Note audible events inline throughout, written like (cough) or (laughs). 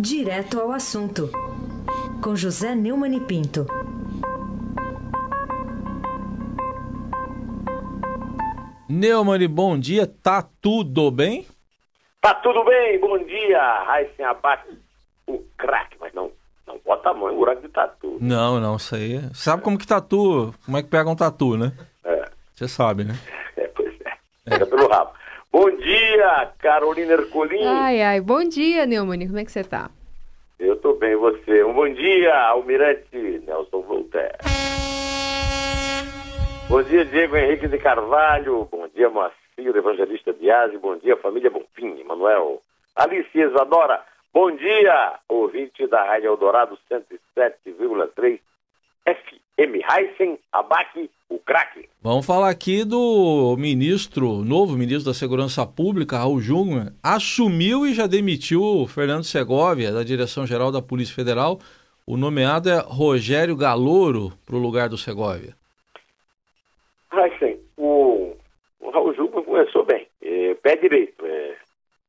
Direto ao assunto, com José Neumann e Pinto. Neumann, bom dia, tá tudo bem? Tá tudo bem, bom dia, Raíssen Abate, o craque, mas não, não bota a mão em buraco de tatu. Não, não, isso aí. Sabe como que tatu, como é que pega um tatu, né? É, Você sabe, né? é, pois é, pega pelo rabo. Bom dia, Carolina Ercolim. Ai, ai, bom dia, Neumann. Como é que você tá? Bem, você? Um bom dia, Almirante Nelson Voltaire. Bom dia, Diego Henrique de Carvalho. Bom dia, Moacir Evangelista Biasi. Bom dia, família Bonfim, Manuel. Alice Isadora. Bom dia, ouvinte da Rádio Eldorado 107,3 FM. Heisen Abac, o craque. Vamos falar aqui do ministro, novo ministro da Segurança Pública, Raul Jungmann, assumiu e já demitiu o Fernando Segovia, da Direção-Geral da Polícia Federal. O nomeado é Rogério Galouro para o lugar do Segovia. Heisen, o, o Raul Jungmann começou bem. É, pé direito. É,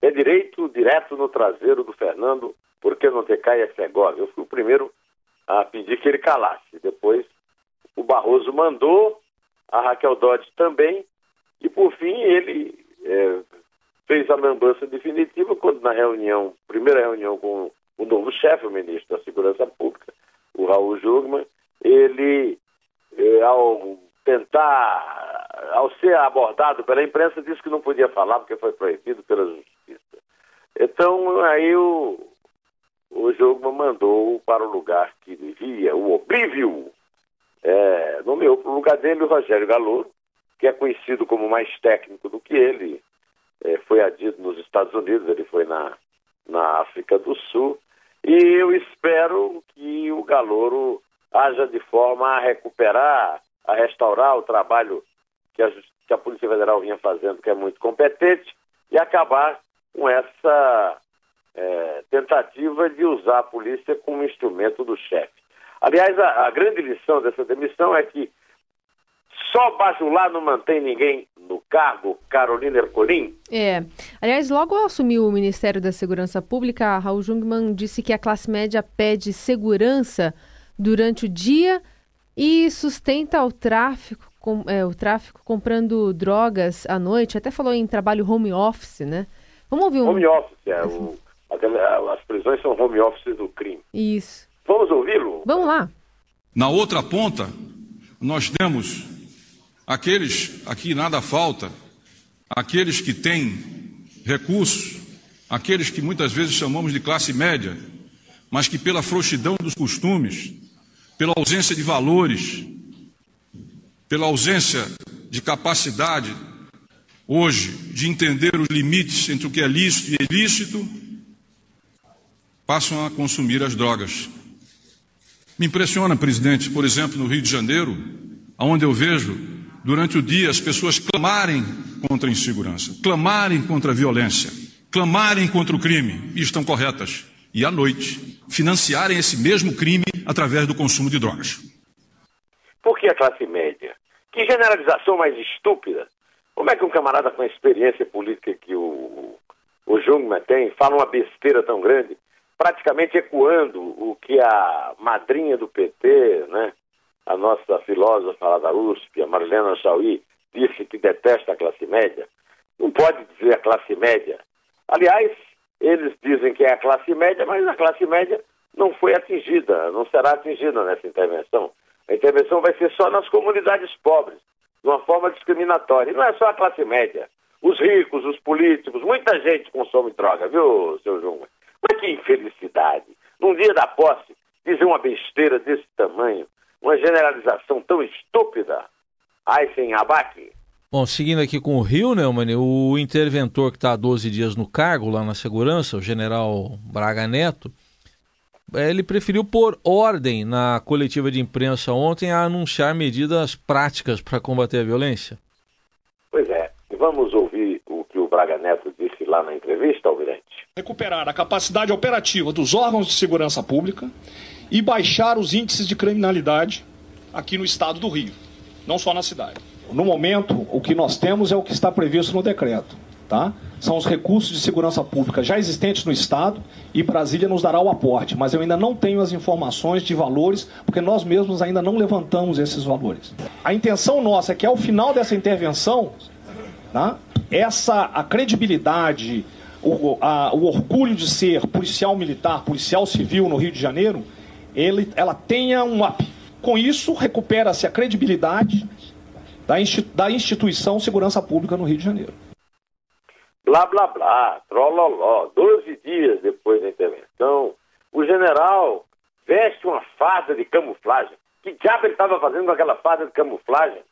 pé direito, direto no traseiro do Fernando, porque não te cai a Segovia. Eu fui o primeiro a pedir que ele calasse. Depois o Barroso mandou, a Raquel Dodge também, e por fim ele é, fez a lambança definitiva quando na reunião, primeira reunião com o novo chefe, o ministro da Segurança Pública, o Raul Jungmann, ele, é, ao tentar, ao ser abordado pela imprensa, disse que não podia falar porque foi proibido pela justiça. Então, aí o, o Jungmann mandou para o lugar que devia, o Oblívio, é, nomeou para o lugar dele o Rogério Galouro, que é conhecido como mais técnico do que ele, é, foi adido nos Estados Unidos, ele foi na, na África do Sul, e eu espero que o Galouro haja de forma a recuperar, a restaurar o trabalho que a, que a Polícia Federal vinha fazendo, que é muito competente, e acabar com essa é, tentativa de usar a polícia como instrumento do chefe. Aliás, a, a, grande lição dessa demissão é que só bajular não mantém ninguém no cargo, Carolina Ercolim. É. Aliás, logo ao assumir o Ministério da Segurança Pública, Raul Jungmann disse que a classe média pede segurança durante o dia e sustenta o tráfico, com, é, o tráfico comprando drogas à noite. Até falou em trabalho home office, né? Vamos ouvir um. Home office, é. O, as prisões são home office do crime. Isso. Vamos ouvi-lo? Vamos lá. Na outra ponta, nós temos aqueles, aqui nada falta, aqueles que têm recursos, aqueles que muitas vezes chamamos de classe média, mas que pela frouxidão dos costumes, pela ausência de valores, pela ausência de capacidade hoje de entender os limites entre o que é lícito e ilícito, passam a consumir as drogas. Me impressiona, presidente, por exemplo, no Rio de Janeiro, onde eu vejo durante o dia as pessoas clamarem contra a insegurança, clamarem contra a violência, clamarem contra o crime, e estão corretas, e à noite financiarem esse mesmo crime através do consumo de drogas. Por que a classe média? Que generalização mais estúpida! Como é que um camarada com a experiência política que o, o Jungmann tem fala uma besteira tão grande? Praticamente ecoando o que a madrinha do PT, né, a nossa filósofa lá da USP, a Marlena Chauí, disse que detesta a classe média. Não pode dizer a classe média. Aliás, eles dizem que é a classe média, mas a classe média não foi atingida, não será atingida nessa intervenção. A intervenção vai ser só nas comunidades pobres, de uma forma discriminatória. E não é só a classe média. Os ricos, os políticos, muita gente consome droga, viu, seu Jungmann? Mas que infelicidade! Num dia da posse, dizer uma besteira desse tamanho, uma generalização tão estúpida. Ai, sem abaque. Bom, seguindo aqui com o Rio, né, mano, o interventor que está há 12 dias no cargo lá na segurança, o general Braga Neto, ele preferiu pôr ordem na coletiva de imprensa ontem a anunciar medidas práticas para combater a violência. Pois é, vamos ouvir o que o Braga Neto lá na entrevista, Almirante recuperar a capacidade operativa dos órgãos de segurança pública e baixar os índices de criminalidade aqui no estado do Rio, não só na cidade. No momento, o que nós temos é o que está previsto no decreto, tá? são os recursos de segurança pública já existentes no Estado e Brasília nos dará o aporte, mas eu ainda não tenho as informações de valores, porque nós mesmos ainda não levantamos esses valores. A intenção nossa é que ao final dessa intervenção, né, essa a credibilidade, o, a, o orgulho de ser policial militar, policial civil no Rio de Janeiro, ele, ela tenha um up. Com isso, recupera-se a credibilidade da, da instituição Segurança Pública no Rio de Janeiro blá blá blá, trololó. Doze dias depois da intervenção, o general veste uma farda de camuflagem. Que diabo ele estava fazendo com aquela farda de camuflagem?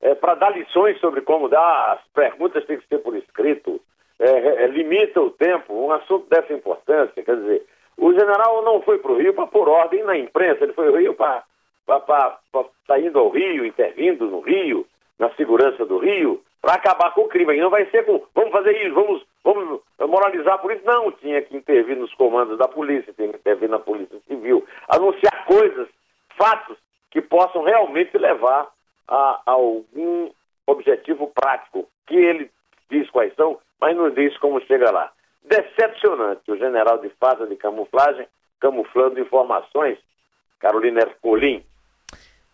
É, para dar lições sobre como dar, as perguntas têm que ser por escrito, é, é, é limita o tempo, um assunto dessa importância. Quer dizer, o general não foi para o Rio para pôr ordem na imprensa, ele foi ao Rio para estar tá indo ao Rio, intervindo no Rio, na segurança do Rio, para acabar com o crime. E não vai ser com, vamos fazer isso, vamos, vamos moralizar por isso. Não, tinha que intervir nos comandos da polícia, tinha que intervir na polícia civil, anunciar coisas, fatos que possam realmente levar a, algum objetivo prático, que ele diz quais são, mas não diz como chega lá. Decepcionante o general de farda de camuflagem camuflando informações, Carolina Ercolim.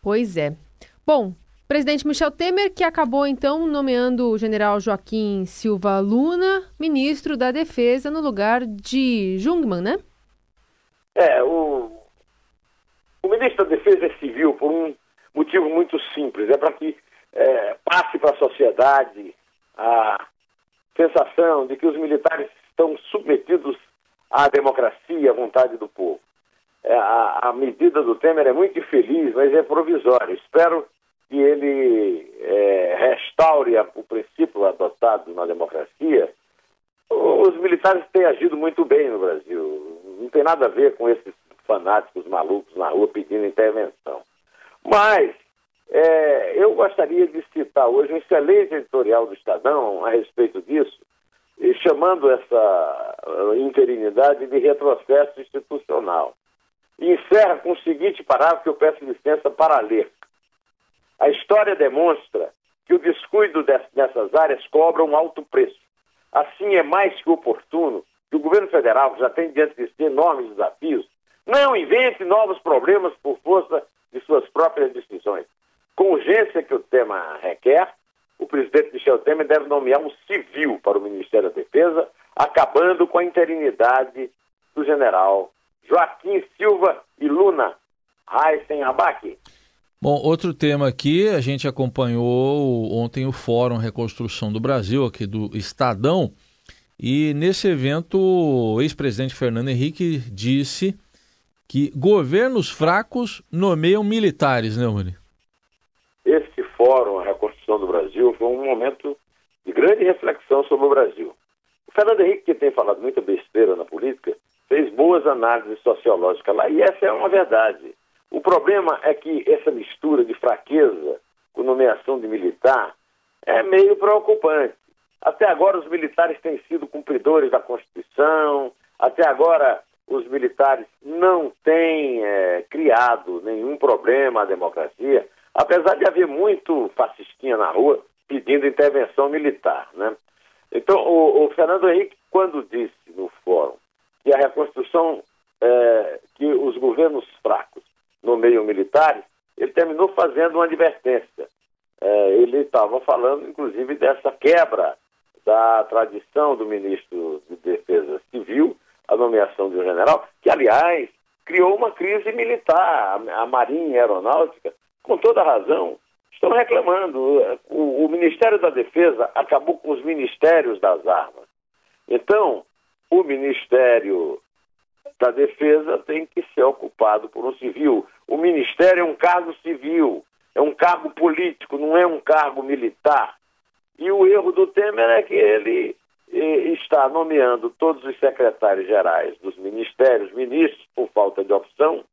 Pois é. Bom, Presidente Michel Temer, que acabou então nomeando o general Joaquim Silva Luna ministro da Defesa no lugar de Jungmann, né? É, o, o ministro da Defesa é civil por um motivo muito simples: é para que é, passe para a sociedade a sensação de que os militares estão submetidos à democracia, à vontade do povo. É, a, a medida do Temer é muito infeliz, mas é provisória. Espero que ele é, restaure o princípio adotado na democracia, os militares têm agido muito bem no Brasil. Não tem nada a ver com esses fanáticos malucos na rua pedindo intervenção. Mas é, eu gostaria de citar hoje um excelente editorial do Estadão a respeito disso, chamando essa interinidade de retrocesso institucional. E encerra com o seguinte parágrafo que eu peço licença para ler. A história demonstra que o descuido dessas áreas cobra um alto preço. Assim, é mais que oportuno que o governo federal, que já tem diante de si enormes desafios, não invente novos problemas por força de suas próprias decisões. Com urgência que o tema requer, o presidente Michel Temer deve nomear um civil para o Ministério da Defesa, acabando com a interinidade do general Joaquim Silva e Luna Heisen Abac. Bom, outro tema aqui, a gente acompanhou ontem o Fórum Reconstrução do Brasil, aqui do Estadão, e nesse evento o ex-presidente Fernando Henrique disse que governos fracos nomeiam militares, né, Rony? Esse Fórum Reconstrução do Brasil foi um momento de grande reflexão sobre o Brasil. O Fernando Henrique, que tem falado muita besteira na política, fez boas análises sociológicas lá, e essa é uma verdade. O problema é que essa mistura de fraqueza com nomeação de militar é meio preocupante. Até agora os militares têm sido cumpridores da Constituição, até agora os militares não têm é, criado nenhum problema à democracia, apesar de haver muito fascistinha na rua pedindo intervenção militar. Né? Então, o, o Fernando Henrique, quando disse no fórum que a reconstrução, é, que os governos fracos no meio militar, ele terminou fazendo uma advertência. É, ele estava falando, inclusive, dessa quebra da tradição do ministro de Defesa Civil, a nomeação de um general, que, aliás, criou uma crise militar. A, Marinha Aeronáutica, com toda razão, estão reclamando. O, o Ministério da Defesa acabou com os ministérios das armas. Então, o Ministério da Defesa tem que ser ocupado por um civil. O Ministério é um cargo civil, é um cargo político, não é um cargo militar. E o erro do Temer é que ele está nomeando todos os secretários gerais dos ministérios, ministros, por falta de opção,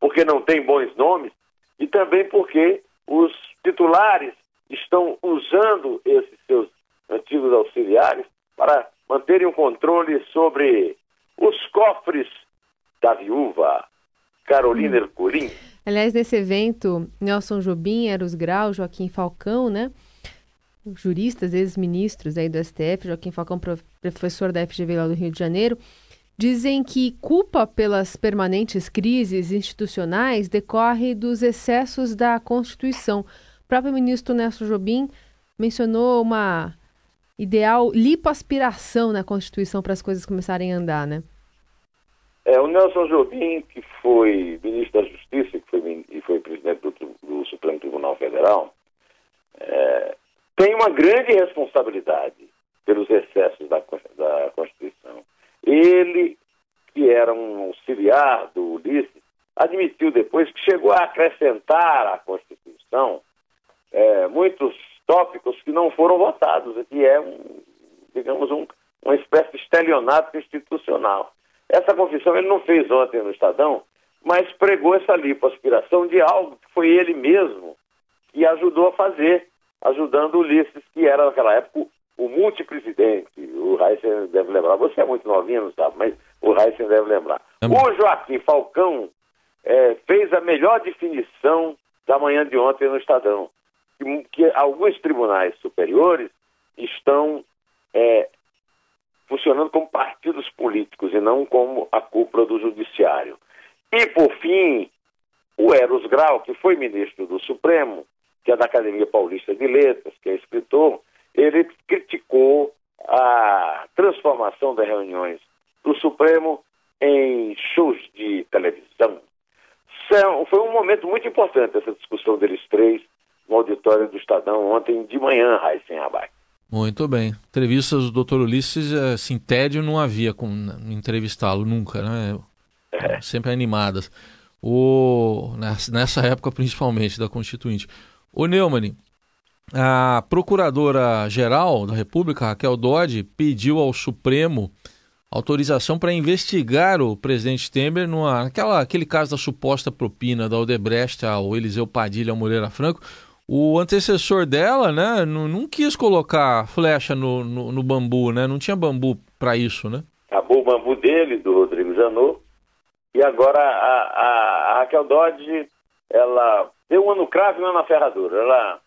porque não tem bons nomes, e também porque os titulares estão usando esses seus antigos auxiliares para manterem um controle sobre os cofres da viúva Carolina hum. Aliás, nesse evento, Nelson Jobim, Eros Grau, Joaquim Falcão, né? Juristas, ex-ministros aí do STF, Joaquim Falcão, professor da FGV lá do Rio de Janeiro, dizem que culpa pelas permanentes crises institucionais decorre dos excessos da Constituição. O próprio ministro Nelson Jobim mencionou uma ideal lipoaspiração na Constituição para as coisas começarem a andar, né? É, o Nelson Jobim, que foi ministro da Justiça que foi, e foi presidente do, do Supremo Tribunal Federal, é, tem uma grande responsabilidade pelos excessos da, da Constituição. Ele, que era um auxiliar do Ulisses, admitiu depois que chegou a acrescentar à Constituição é, muitos tópicos que não foram votados, que é, um, digamos, um, uma espécie de estelionato institucional. Essa confissão ele não fez ontem no Estadão, mas pregou essa lipoaspiração de algo que foi ele mesmo que ajudou a fazer, ajudando o Ulisses, que era naquela época o multipresidente. O Heisen deve lembrar. Você é muito novinho, não sabe, mas o Heisen deve lembrar. O Joaquim Falcão é, fez a melhor definição da manhã de ontem no Estadão que, que alguns tribunais superiores estão é, funcionando como partidos políticos e não como a cúpula do judiciário. E, por fim, o Eros Grau, que foi ministro do Supremo, que é da Academia Paulista de Letras, que é escritor, ele criticou a transformação das reuniões do Supremo em shows de televisão. Foi um momento muito importante essa discussão deles três no auditório do Estadão ontem de manhã, Raíssen Abac. Muito bem. Entrevistas do Dr. Ulisses, assim, tédio não havia com entrevistá-lo nunca, né? É. Sempre animadas. O, nessa época, principalmente, da Constituinte. O Neumann, a Procuradora-Geral da República, Raquel Dodge, pediu ao Supremo autorização para investigar o presidente Temer numa, naquela, aquele caso da suposta propina da Odebrecht ao Eliseu Padilha ao Moreira Franco o antecessor dela, né, não, não quis colocar flecha no, no, no bambu, né? Não tinha bambu para isso, né? Acabou o bambu dele, do Rodrigo Janot, e agora a, a, a Raquel Dodge, ela deu um ano cravo e na ferradura. Ela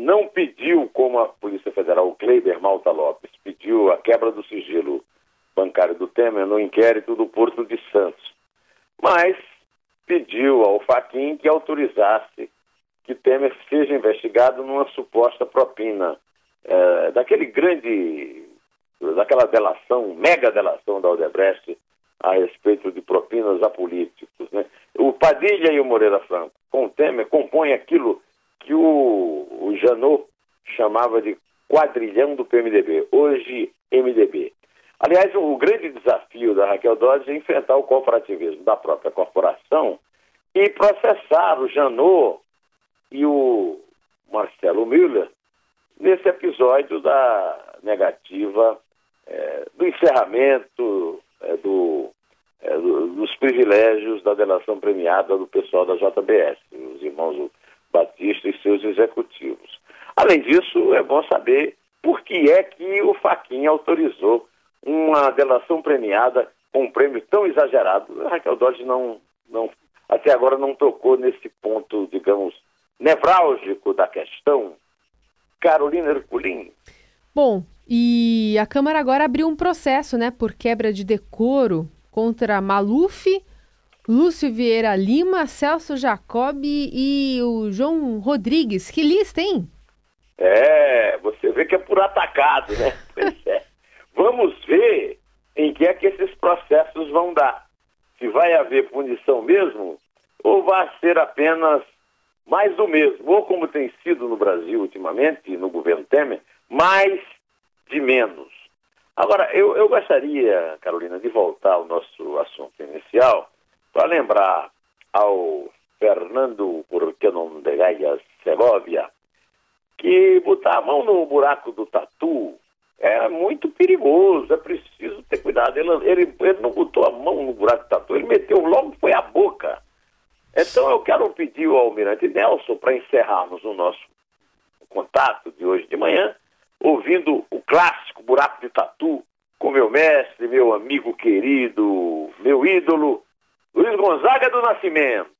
não pediu, como a Polícia Federal, o Kleiber Malta Lopes, pediu a quebra do sigilo bancário do Temer no inquérito do Porto de Santos, mas pediu ao Faquin que autorizasse que Temer seja investigado numa suposta propina é, daquele grande, daquela delação, mega delação da Odebrecht a respeito de propinas a políticos. Né? O Padilha e o Moreira Franco, com o Temer, compõem aquilo que o, o Janot chamava de quadrilhão do PMDB, hoje MDB. Aliás, o grande desafio da Raquel Dodge é enfrentar o corporativismo da própria corporação e processar o Janot e o Marcelo Miller nesse episódio da negativa é, do encerramento é, do, é, do, dos privilégios da delação premiada do pessoal da JBS, os irmãos Batista e seus executivos. Além disso, é bom saber por que é que o Faquinha autorizou uma delação premiada com um prêmio tão exagerado. A Raquel Dodge não, não, até agora não tocou nesse ponto, digamos, nevrálgico da questão. Carolina Herculin. Bom, e a Câmara agora abriu um processo, né, por quebra de decoro contra Maluf, Lúcio Vieira Lima, Celso Jacob e o João Rodrigues. Que lista, hein? É, você vê que é por atacado, né? (laughs) Pois é. Vamos ver em que é que esses processos vão dar. Se vai haver punição mesmo ou vai ser apenas mais do mesmo, ou como tem sido no Brasil ultimamente, no governo Temer, mais de menos. Agora, eu, eu gostaria, Carolina, de voltar ao nosso assunto inicial para lembrar ao Fernando Urquenon de Gaia Segovia que botar a mão no buraco do tatu é muito perigoso, é preciso ter cuidado. Ele, ele, ele não botou a mão no buraco do tatu, ele meteu logo, foi a boca. Então eu quero pedir ao Almirante Nelson, para encerrarmos o nosso contato de hoje de manhã, ouvindo o clássico Buraco de Tatu, com meu mestre, meu amigo querido, meu ídolo, Luiz Gonzaga do Nascimento.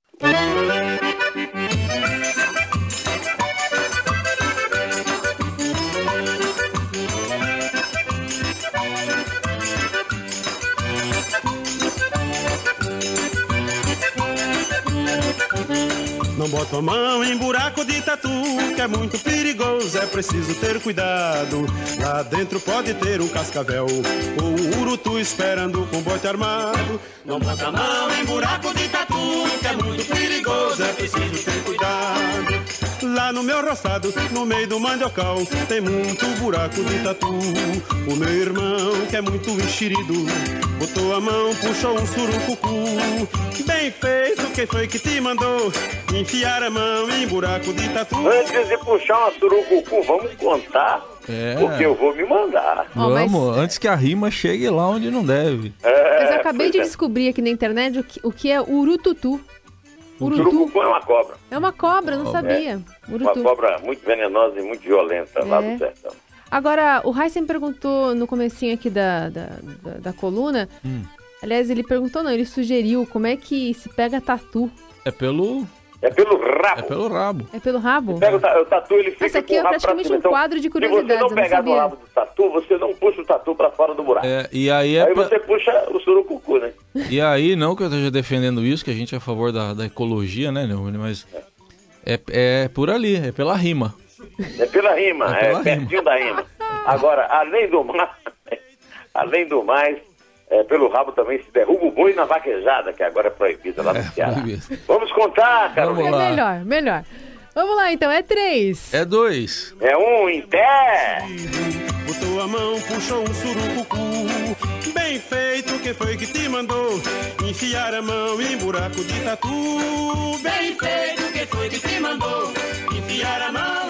Não bota a mão em buraco de tatu, que é muito perigoso, é preciso ter cuidado. Lá dentro pode ter um cascavel ou um urutu esperando com bote armado. Não bota a mão em buraco de tatu, que é muito perigoso, é preciso ter. Lá no meio do mandiocal, tem muito buraco de tatu. O meu irmão, que é muito enxerido, botou a mão, puxou um surucucu. Bem feito, quem foi que te mandou enfiar a mão em buraco de tatu? Antes de puxar uma surucucu, vamos contar. É. Porque eu vou me mandar. Oh, Vamos, mas... antes que a rima chegue lá onde não deve. É, mas eu acabei de é. descobrir aqui na internet o que, o que é urututu. Urutu. é uma cobra. É uma cobra, não sabia. É. Uma cobra muito venenosa e muito violenta é. lá do sertão. Agora, o Heisen perguntou no comecinho aqui da, da, da, da coluna. Hum. Aliás, ele perguntou não, ele sugeriu como é que se pega tatu. É pelo é pelo rabo. É pelo rabo. É pelo rabo? Você pega o, tatu, ele fica Esse aqui é praticamente um então, quadro de curiosidades. Se você não pegar no rabo do tatu, você não puxa o tatu pra fora do buraco. É, e aí é aí pra... você puxa o surucucu, né? E aí, não que eu esteja defendendo isso, que a gente é a favor da, da ecologia, né, Neumann? Mas é. é, por ali, é pela rima. É pela rima, é, é pertinho da rima. Agora, além do (laughs) mais, além do mais, é, pelo rabo também se derruba o boi na vaquejada, que agora é proibida lá no é, Ceará. Proibido. Vamos contar, Carolina. Vamos é melhor, melhor. Vamos lá, então, é três. É dois. É um em pé. Botou a mão, puxou um surucucu. Bem feito, quem foi que te mandou enfiar a mão em buraco de tatu? Bem feito, quem foi que te mandou enfiar a mão em